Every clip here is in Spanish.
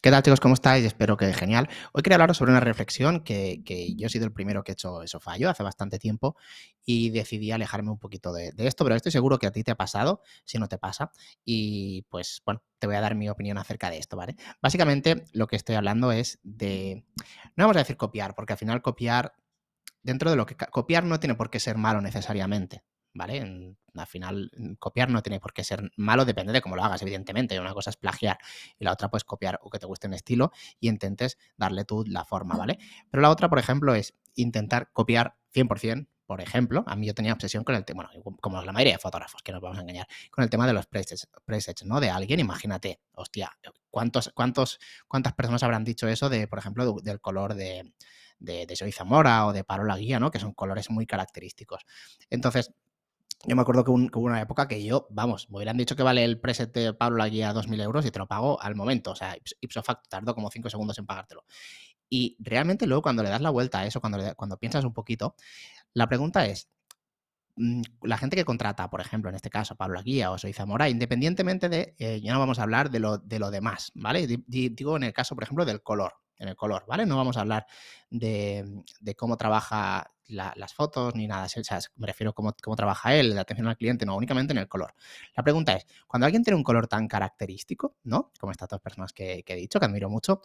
¿Qué tal chicos? ¿Cómo estáis? Espero que genial. Hoy quería hablaros sobre una reflexión que, yo he sido el primero que he hecho eso fallo hace bastante tiempo y decidí alejarme un poquito de, esto, pero estoy seguro que a ti te ha pasado, si no te pasa, y pues bueno, te voy a dar mi opinión acerca de esto, ¿vale? Básicamente lo que estoy hablando es de, no vamos a decir copiar, porque al final copiar, dentro de lo que copiar no tiene por qué ser malo necesariamente, ¿vale? al final, mm, copiar no tiene por qué ser malo, depende de cómo lo hagas, evidentemente. Una cosa es plagiar y la otra, pues, copiar o que te guste un estilo y intentes darle tú la forma, ¿vale? Pero la otra, por ejemplo, es intentar copiar 100%. Por ejemplo, a mí yo tenía obsesión con el tema, bueno, como la mayoría de fotógrafos, que nos vamos a engañar, con el tema de los presets, presets ¿no? De alguien, imagínate, hostia, ¿cuántos, cuántos, ¿cuántas personas habrán dicho eso de, por ejemplo, del color de, de, de Zamora o de Parola Guía, ¿no? Que son colores muy característicos. Entonces, yo me acuerdo que, hubo una época que yo, vamos, me hubieran dicho que vale el preset de Pablo la guía 2.000 euros y te lo pago al momento. O sea, ipso facto, tardó como 5 segundos en pagártelo. Y realmente luego cuando le das la vuelta a eso, cuando, cuando piensas un poquito, la pregunta es, mm, la gente que contrata, por ejemplo, en este caso, Pablo la guía o Soy Zamora, independientemente de, eh, ya no vamos a hablar de lo, de lo demás, ¿vale? Digo en el caso, por ejemplo, del color en el color, ¿vale? No vamos a hablar de, cómo trabaja las fotos ni nada, o me refiero a cómo, cómo, trabaja él, la atención al cliente, no, únicamente en el color. La pregunta es, cuando alguien tiene un color tan característico, ¿no? Como estas dos personas que, he dicho, que admiro mucho,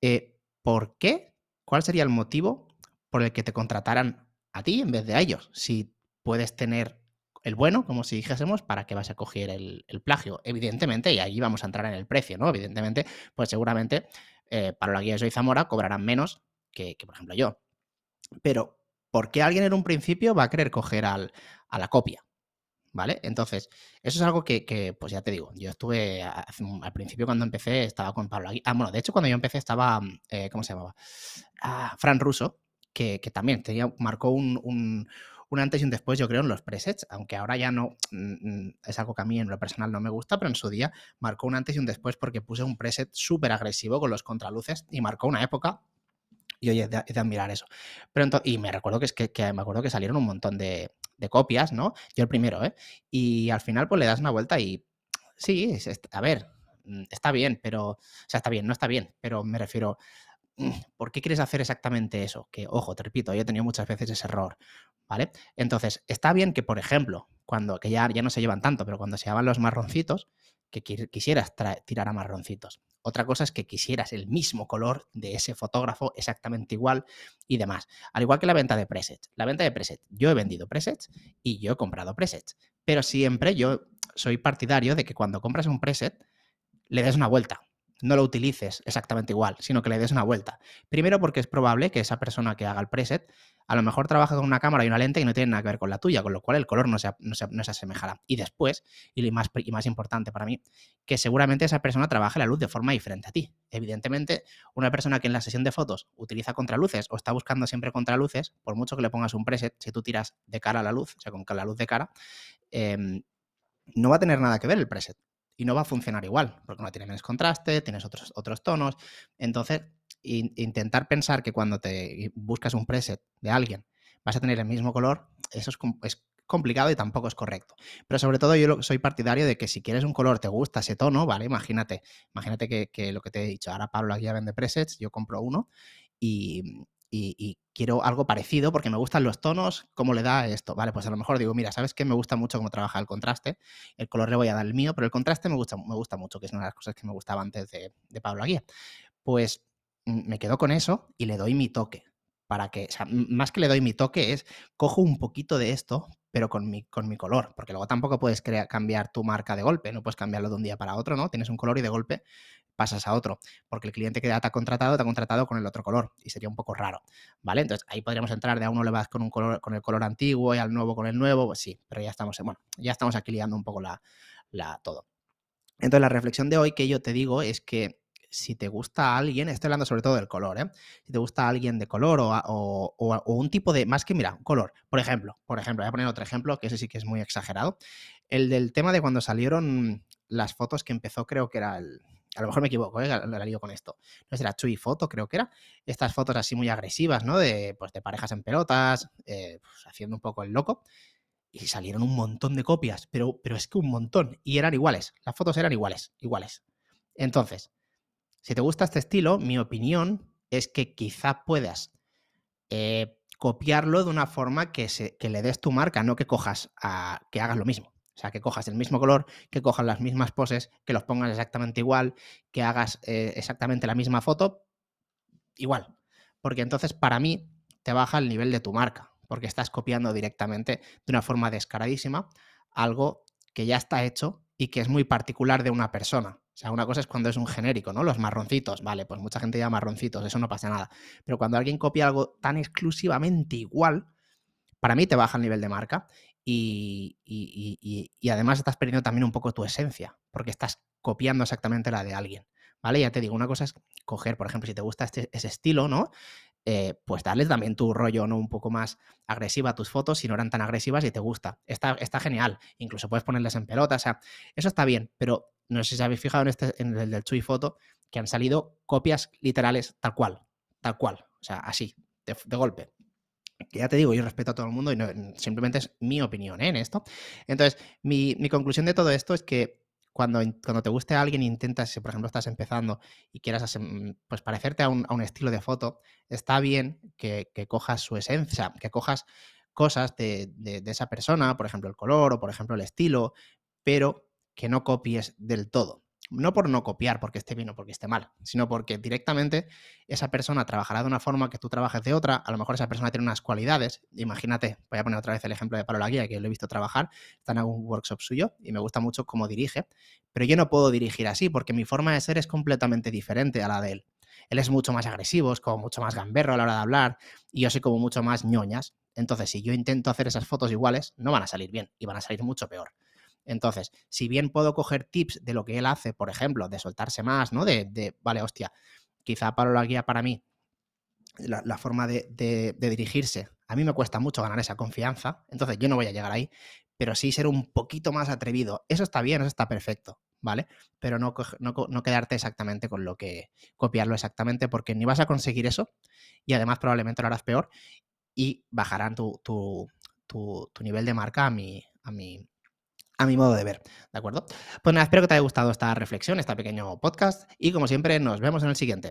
eh, ¿por qué? ¿Cuál sería el motivo por el que te contrataran a ti en vez de a ellos? Si puedes tener el bueno, como si dijésemos, para que vas a coger el, plagio. Evidentemente, y ahí vamos a entrar en el precio, ¿no? Evidentemente, pues seguramente para la guía de Soy Zamora cobrarán menos que, por ejemplo, yo. Pero, ¿por qué alguien en un principio va a querer coger al, a la copia? ¿Vale? Entonces, eso es algo que, pues ya te digo, yo estuve al principio cuando empecé, estaba con Pablo Aguirre. Ah, bueno, de hecho, cuando yo empecé estaba, eh, ¿cómo se llamaba? Ah, Fran Russo, que, también tenía, marcó un, un antes y un después, yo creo, en los presets, aunque ahora ya no mm, mm, es algo que a mí en lo personal no me gusta, pero en su día marcó un antes y un después porque puse un preset súper agresivo con los contraluces y marcó una época. Y oye, de, de admirar eso. Pero y me recuerdo que, es que, me acuerdo que salieron un montón de, copias, ¿no? Yo el primero, ¿eh? Y al final, pues le das una vuelta y sí, a ver, mm, está bien, pero, o sea, está bien, no está bien, pero me refiero, ¿por qué quieres hacer exactamente eso? Que, ojo, te repito, yo he tenido muchas veces ese error. ¿vale? Entonces, está bien que, por ejemplo, cuando, que ya, ya no se llevan tanto, pero cuando se llevan los marroncitos, que quisieras tirar a marroncitos. Otra cosa es que quisieras el mismo color de ese fotógrafo exactamente igual y demás. Al igual que la venta de presets. La venta de presets. Yo he vendido presets y yo he comprado presets. Pero siempre yo soy partidario de que cuando compras un preset le des una vuelta no lo utilices exactamente igual, sino que le des una vuelta. Primero porque es probable que esa persona que haga el preset a lo mejor trabaja con una cámara y una lente y no tiene nada que ver con la tuya, con lo cual el color no se, no se, asemejará. Y después, y más, y más importante para mí, que seguramente esa persona trabaje la luz de forma diferente a ti. Evidentemente, una persona que en la sesión de fotos utiliza contraluces o está buscando siempre contraluces, por mucho que le pongas un preset, si tú tiras de cara a la luz, o sea, con la luz de cara, em, no va a tener nada que ver el preset y no va a funcionar igual, porque no tiene menos contraste, tienes otros, otros tonos. Entonces, intentar pensar que cuando te buscas un preset de alguien vas a tener el mismo color, eso es, es, complicado y tampoco es correcto. Pero sobre todo yo soy partidario de que si quieres un color, te gusta ese tono, ¿vale? Imagínate, imagínate que, que lo que te he dicho, ahora Pablo aquí ya vende presets, yo compro uno y, y, quiero algo parecido porque me gustan los tonos, cómo le da esto. Vale, pues a lo mejor digo, mira, ¿sabes qué? Me gusta mucho cómo trabaja el contraste. El color le voy a dar el mío, pero el contraste me gusta, me gusta mucho, que es una de las cosas que me gustaba antes de, Pablo Aguía. Pues mm, me quedo con eso y le doy mi toque. Para que, más que le doy mi toque es, cojo un poquito de esto, pero con mi, con mi color, porque luego tampoco puedes cambiar tu marca de golpe, no puedes cambiarlo de un día para otro, ¿no? Tienes un color y de golpe pasas a otro, porque el cliente que te ha contratado te ha contratado con el otro color y sería un poco raro, ¿vale? Entonces ahí podríamos entrar de a uno le vas con un color con el color antiguo y al nuevo con el nuevo, pues sí, pero ya estamos, bueno, ya estamos aquí liando un poco la, todo. Entonces la reflexión de hoy que yo te digo es que si te gusta a alguien, estoy hablando sobre todo del color, ¿eh? Si te gusta a alguien de color o, o, o, un tipo de, más que mira, color, por ejemplo, por ejemplo, voy a poner otro ejemplo, que ese sí que es muy exagerado, el del tema de cuando salieron las fotos que empezó, creo que era el, a lo mejor me equivoco, ¿eh? la, la lío con esto. No será Chuy Foto, creo que era. Estas fotos así muy agresivas, ¿no? De, pues, de parejas en pelotas, eh, pues, haciendo un poco el loco. Y salieron un montón de copias, pero, pero es que un montón. Y eran iguales. Las fotos eran iguales, iguales. Entonces, si te gusta este estilo, mi opinión es que quizá puedas eh, copiarlo de una forma que, se, que, le des tu marca, no que cojas a, que hagas lo mismo. O sea, que cojas el mismo color, que cojas las mismas poses, que los pongas exactamente igual, que hagas eh, exactamente la misma foto, igual. Porque entonces para mí te baja el nivel de tu marca, porque estás copiando directamente de una forma descaradísima algo que ya está hecho y que es muy particular de una persona. O sea, una cosa es cuando es un genérico, ¿no? Los marroncitos, vale, pues mucha gente llama marroncitos, eso no pasa nada. Pero cuando alguien copia algo tan exclusivamente igual, para mí te baja el nivel de marca y, además estás perdiendo también un poco tu esencia, porque estás copiando exactamente la de alguien, ¿vale? Ya te digo, una cosa es coger, por ejemplo, si te gusta este, ese estilo, ¿no? Eh, pues darles también tu rollo, ¿no? Un poco más agresiva a tus fotos, si no eran tan agresivas y te gusta. Está, está genial. Incluso puedes ponerles en pelota, o sea, eso está bien, pero no sé si habéis fijado en, este, en el del Chuy Foto, que han salido copias literales tal cual, tal cual, o sea, así, de, golpe. Ya te digo, yo respeto a todo el mundo y no, simplemente es mi opinión ¿eh? en esto. Entonces, mi, mi conclusión de todo esto es que cuando, cuando te guste a alguien intentas, si por ejemplo estás empezando y quieras mm, pues, parecerte a un, a un estilo de foto, está bien que, que, cojas su esencia, que cojas cosas de, de, esa persona, por ejemplo el color o por ejemplo el estilo, pero que no copies del todo. No por no copiar porque esté bien o porque esté mal, sino porque directamente esa persona trabajará de una forma que tú trabajes de otra. A lo mejor esa persona tiene unas cualidades. Imagínate, voy a poner otra vez el ejemplo de Pablo Laguía, que lo he visto trabajar, está en algún workshop suyo y me gusta mucho cómo dirige, pero yo no puedo dirigir así porque mi forma de ser es completamente diferente a la de él. Él es mucho más agresivo, es como mucho más gamberro a la hora de hablar y yo soy como mucho más ñoñas. Entonces, si yo intento hacer esas fotos iguales, no van a salir bien y van a salir mucho peor. Entonces, si bien puedo coger tips de lo que él hace, por ejemplo, de soltarse más, ¿no? De, de vale, hostia, quizá para la guía para mí, la, forma de, de, de, dirigirse, a mí me cuesta mucho ganar esa confianza, entonces yo no voy a llegar ahí, pero sí ser un poquito más atrevido. Eso está bien, eso está perfecto, ¿vale? Pero no, no, no quedarte exactamente con lo que, copiarlo exactamente, porque ni vas a conseguir eso y además probablemente lo harás peor y bajarán tu, tu, tu, tu nivel de marca a mi, a mi, a mi modo de ver, ¿de acuerdo? Pues nada, espero que te haya gustado esta reflexión, este pequeño podcast y como siempre nos vemos en el siguiente.